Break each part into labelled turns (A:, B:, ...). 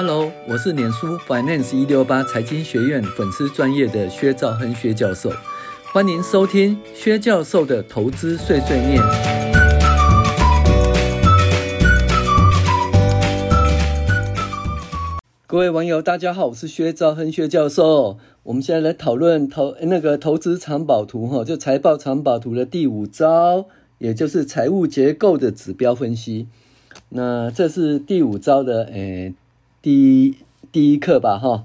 A: Hello，我是脸书 Finance 一六八财经学院粉丝专业的薛兆亨薛教授，欢迎收听薛教授的投资碎碎念。各位网友，大家好，我是薛兆亨薛教授。我们现在来讨论投那个投资藏宝图哈，就财报藏宝图的第五招，也就是财务结构的指标分析。那这是第五招的诶。第一第一课吧，哈，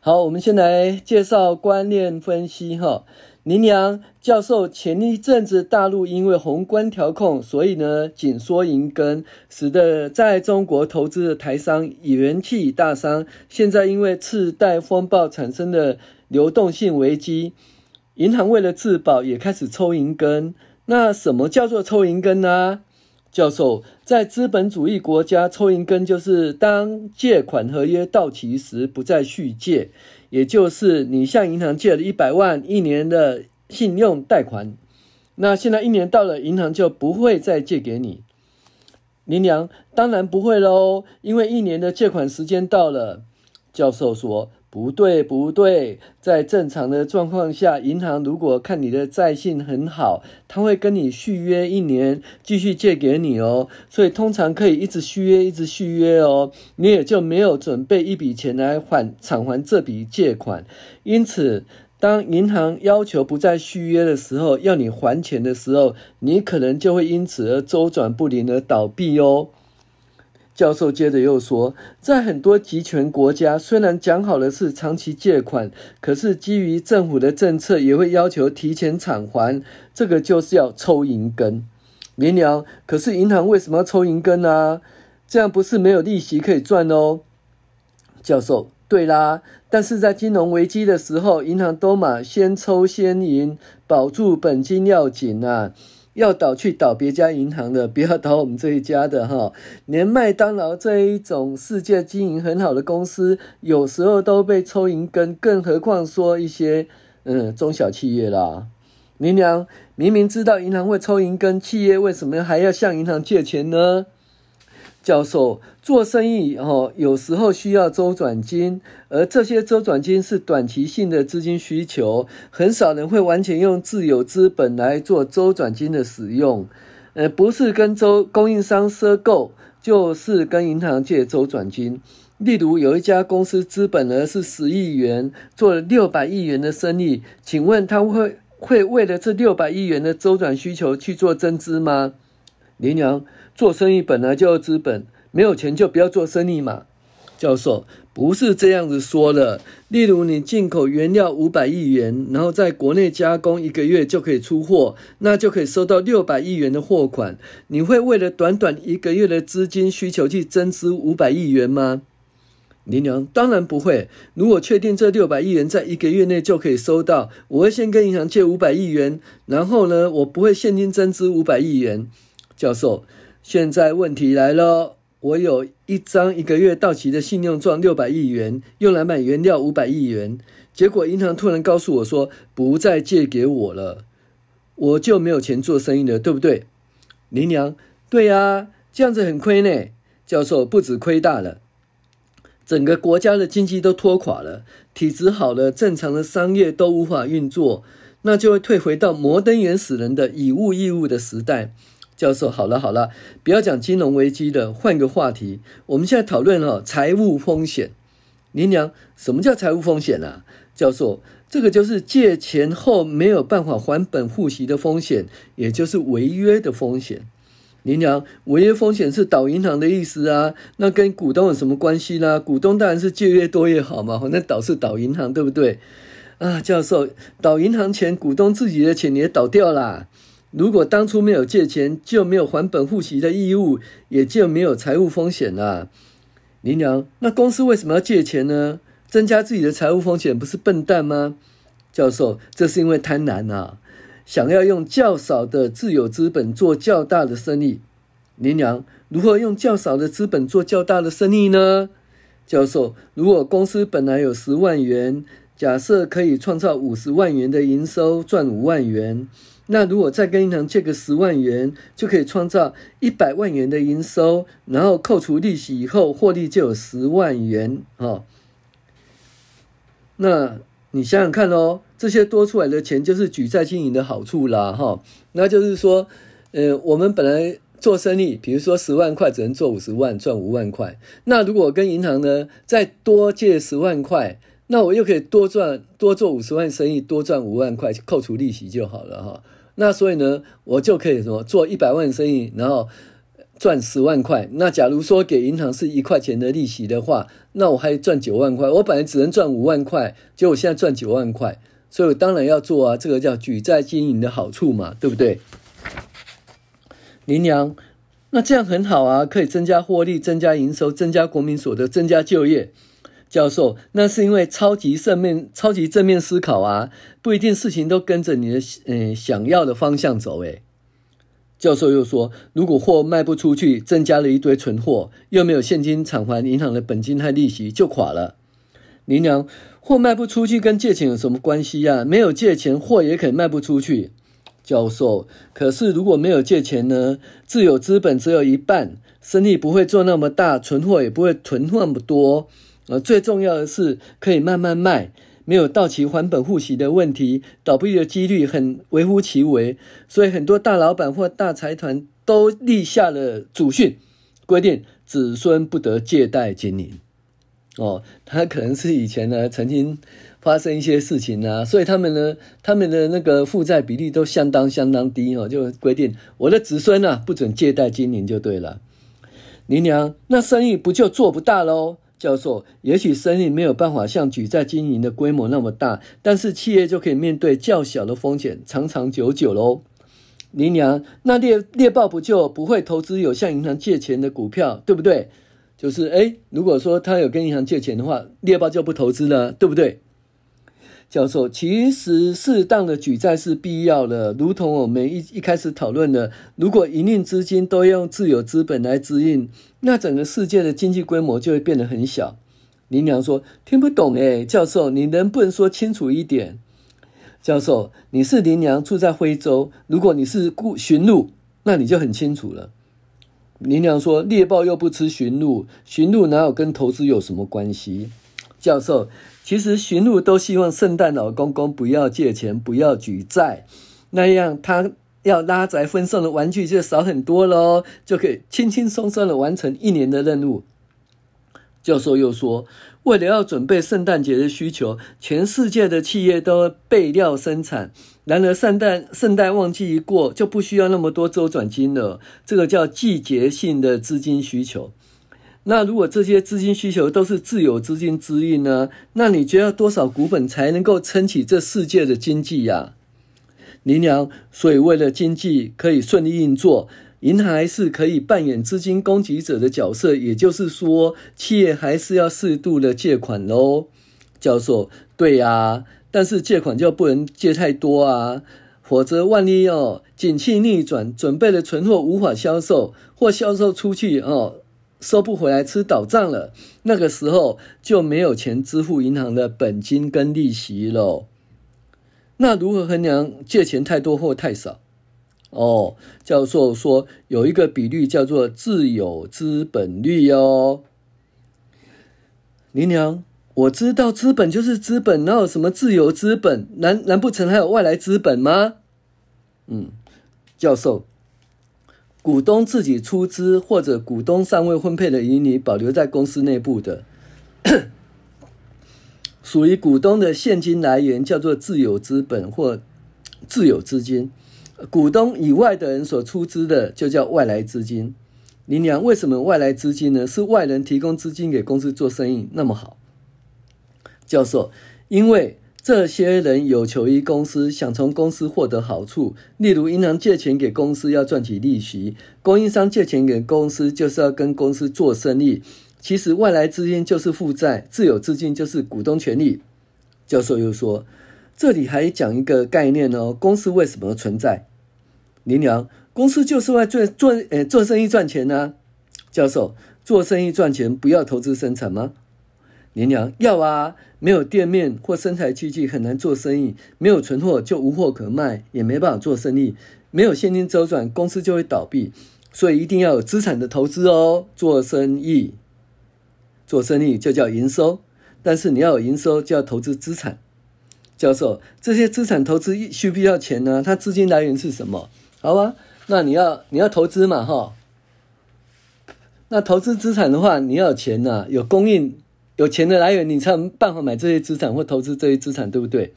A: 好，我们先来介绍观念分析，哈。林良教授前一阵子大陆因为宏观调控，所以呢紧缩银根，使得在中国投资的台商、元气大伤，现在因为次贷风暴产生的流动性危机，银行为了自保也开始抽银根。那什么叫做抽银根呢？教授，在资本主义国家，抽银根就是当借款合约到期时不再续借，也就是你向银行借了一百万一年的信用贷款，那现在一年到了，银行就不会再借给你。林良，当然不会喽，因为一年的借款时间到了。教授说。不对，不对，在正常的状况下，银行如果看你的债性很好，他会跟你续约一年，继续借给你哦。所以通常可以一直续约，一直续约哦。你也就没有准备一笔钱来还偿还这笔借款。因此，当银行要求不再续约的时候，要你还钱的时候，你可能就会因此而周转不灵而倒闭哦。教授接着又说，在很多集权国家，虽然讲好的是长期借款，可是基于政府的政策，也会要求提前偿还，这个就是要抽银根。明了，可是银行为什么要抽银根呢？这样不是没有利息可以赚哦。教授，对啦，但是在金融危机的时候，银行都嘛先抽先赢，保住本金要紧啊。要倒去倒别家银行的，不要倒我们这一家的哈。连麦当劳这一种世界经营很好的公司，有时候都被抽银根，更何况说一些嗯中小企业啦。林良明明知道银行会抽银根，企业为什么还要向银行借钱呢？教授做生意哦，有时候需要周转金，而这些周转金是短期性的资金需求，很少人会完全用自有资本来做周转金的使用。呃，不是跟周供应商赊购，就是跟银行借周转金。例如，有一家公司资本额是十亿元，做了六百亿元的生意，请问他会会为了这六百亿元的周转需求去做增资吗？林良。做生意本来就要资本，没有钱就不要做生意嘛。教授不是这样子说的。例如，你进口原料五百亿元，然后在国内加工一个月就可以出货，那就可以收到六百亿元的货款。你会为了短短一个月的资金需求去增资五百亿元吗？林良，当然不会。如果确定这六百亿元在一个月内就可以收到，我会先跟银行借五百亿元，然后呢，我不会现金增资五百亿元。教授。现在问题来了，我有一张一个月到期的信用状六百亿元，用来买原料五百亿元，结果银行突然告诉我说不再借给我了，我就没有钱做生意了，对不对？林良，对呀，这样子很亏呢。教授，不止亏大了，整个国家的经济都拖垮了，体质好了，正常的商业都无法运作，那就会退回到摩登原始人的以物易物的时代。教授，好了好了，不要讲金融危机了，换个话题。我们现在讨论哈财务风险。林良，什么叫财务风险啊？教授，这个就是借钱后没有办法还本付息的风险，也就是违约的风险。林娘，违约风险是倒银行的意思啊？那跟股东有什么关系呢？股东当然是借越多越好嘛，反正倒是倒银行，对不对？啊，教授，倒银行钱，股东自己的钱也倒掉啦。如果当初没有借钱，就没有还本付息的义务，也就没有财务风险了。林娘，那公司为什么要借钱呢？增加自己的财务风险，不是笨蛋吗？教授，这是因为贪婪啊，想要用较少的自有资本做较大的生意。林娘，如何用较少的资本做较大的生意呢？教授，如果公司本来有十万元，假设可以创造五十万元的营收，赚五万元。那如果再跟银行借个十万元，就可以创造一百万元的营收，然后扣除利息以后，获利就有十万元哦。那你想想看哦，这些多出来的钱就是举债经营的好处啦哈。那就是说，呃，我们本来做生意，比如说十万块只能做五十万，赚五万块。那如果跟银行呢再多借十万块，那我又可以多赚多做五十万生意，多赚五万块，扣除利息就好了哈。那所以呢，我就可以什么做一百万生意，然后赚十万块。那假如说给银行是一块钱的利息的话，那我还赚九万块。我本来只能赚五万块，结果我现在赚九万块，所以我当然要做啊。这个叫举债经营的好处嘛，对不对？林娘，那这样很好啊，可以增加获利、增加营收、增加国民所得、增加就业。教授，那是因为超级正面、超级正面思考啊，不一定事情都跟着你的嗯想要的方向走。诶，教授又说，如果货卖不出去，增加了一堆存货，又没有现金偿还银行的本金和利息，就垮了。林娘，货卖不出去跟借钱有什么关系呀？没有借钱，货也可以卖不出去。教授，可是如果没有借钱呢？自有资本只有一半，生意不会做那么大，存货也不会囤那么多。呃，最重要的是可以慢慢卖，没有到期还本付息的问题，倒闭的几率很微乎其微。所以很多大老板或大财团都立下了祖训，规定子孙不得借贷经营。哦，他可能是以前呢曾经发生一些事情啊，所以他们呢，他们的那个负债比例都相当相当低哦，就规定我的子孙啊不准借贷经营就对了。林娘，那生意不就做不大喽？教授，也许生意没有办法像举债经营的规模那么大，但是企业就可以面对较小的风险，长长久久喽。林娘，那猎猎豹不就不会投资有向银行借钱的股票，对不对？就是，哎，如果说他有跟银行借钱的话，猎豹就不投资了，对不对？教授，其实适当的举债是必要的，如同我们一一开始讨论的，如果营运资金都用自有资本来支应，那整个世界的经济规模就会变得很小。林娘说：“听不懂诶，教授，你能不能说清楚一点？”教授，你是林娘，住在徽州，如果你是雇驯鹿，那你就很清楚了。林娘说：“猎豹又不吃驯鹿，驯鹿哪有跟投资有什么关系？”教授。其实驯鹿都希望圣诞老公公不要借钱，不要举债，那样他要拉宅分送的玩具就少很多喽，就可以轻轻松松的完成一年的任务。教授又说，为了要准备圣诞节的需求，全世界的企业都备料生产。然而圣诞圣诞旺季一过，就不需要那么多周转金了，这个叫季节性的资金需求。那如果这些资金需求都是自有资金支应呢？那你觉得多少股本才能够撑起这世界的经济呀？林娘，所以为了经济可以顺利运作，银行还是可以扮演资金供给者的角色。也就是说，企业还是要适度的借款喽。教授，对呀，但是借款就不能借太多啊，否则万一哦，景气逆转，准备的存货无法销售或销售出去哦。收不回来吃倒账了，那个时候就没有钱支付银行的本金跟利息喽。那如何衡量借钱太多或太少？哦，教授说有一个比率叫做自有资本率哦。林娘，我知道资本就是资本，哪有什么自由资本？难难不成还有外来资本吗？嗯，教授。股东自己出资，或者股东尚未分配的盈余保留在公司内部的，属于股东的现金来源，叫做自有资本或自有资金。股东以外的人所出资的，就叫外来资金。林娘，为什么外来资金呢？是外人提供资金给公司做生意那么好？教授，因为。这些人有求于公司，想从公司获得好处。例如，银行借钱给公司要赚取利息，供应商借钱给公司就是要跟公司做生意。其实，外来资金就是负债，自有资金就是股东权利。教授又说，这里还讲一个概念哦，公司为什么存在？林娘，公司就是为做做呃做生意赚钱呢、教授，做生意赚钱不要投资生产吗？林娘要啊，没有店面或生产机器很难做生意，没有存货就无货可卖，也没办法做生意，没有现金周转，公司就会倒闭。所以一定要有资产的投资哦，做生意，做生意就叫营收，但是你要有营收就要投资资产。教授，这些资产投资需不需要钱呢？它资金来源是什么？好啊，那你要你要投资嘛，哈。那投资资产的话，你要有钱呐、有供应，有钱的来源，你才有办法买这些资产或投资这些资产，对不对？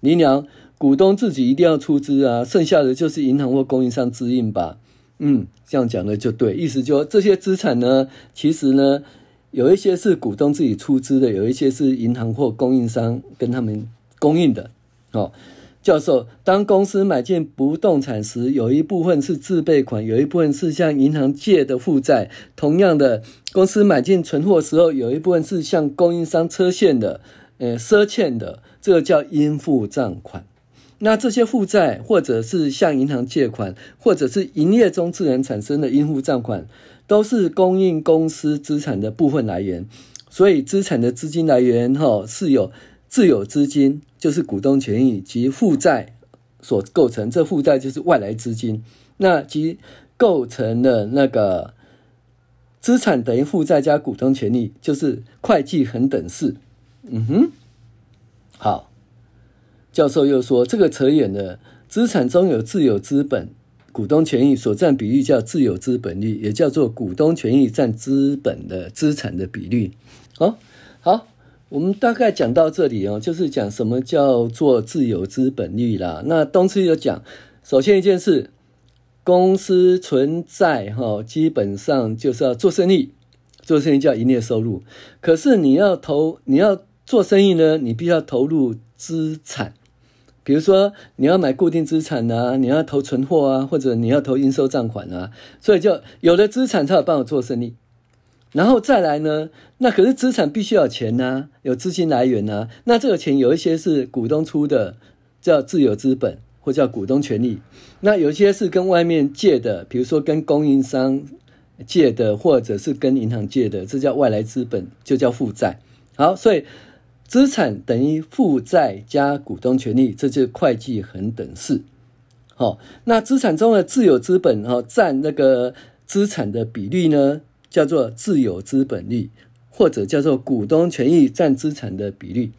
A: 你娘，股东自己一定要出资啊，剩下的就是银行或供应商支应吧。嗯，这样讲的就对，意思就这些资产呢，其实呢，有一些是股东自己出资的，有一些是银行或供应商跟他们供应的，哦。教授，当公司买进不动产时，有一部分是自备款，有一部分是向银行借的负债。同样的，公司买进存货时候，有一部分是向供应商车欠的，呃，赊欠的，这个叫应付账款。那这些负债，或者是向银行借款，或者是营业中自然产生的应付账款，都是供应公司资产的部分来源。所以，资产的资金来源，哈，是有。自有资金就是股东权益及负债所构成，这负债就是外来资金，那即构成了那个资产等于负债加股东权益，就是会计恒等式。嗯哼，好，教授又说这个扯远了，资产中有自有资本，股东权益所占比例叫自有资本率，也叫做股东权益占资本的资产的比率。好，好。我们大概讲到这里哦，就是讲什么叫做自有资本率啦。那东西有讲，首先一件事，公司存在哈，基本上就是要做生意，做生意叫营业收入。可是你要投，你要做生意呢，你必须要投入资产，比如说你要买固定资产啊，你要投存货啊，或者你要投应收账款啊，所以就有了资产才有办法做生意。然后再来呢，那可是资产必须要钱呐、有资金来源呐、那这个钱有一些是股东出的，叫自有资本或叫股东权益。那有一些是跟外面借的，比如说跟供应商借的，或者是跟银行借的，这叫外来资本，就叫负债。好，所以资产等于负债加股东权益，这就是会计恒等式。好，那资产中的自有资本哈占那个资产的比例呢？叫做自有资本率，或者叫做股东权益占资产的比率。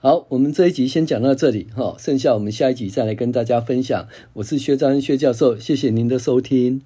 A: 好，我们这一集先讲到这里哈，剩下我们下一集再来跟大家分享。我是薛兆亨薛教授，谢谢您的收听。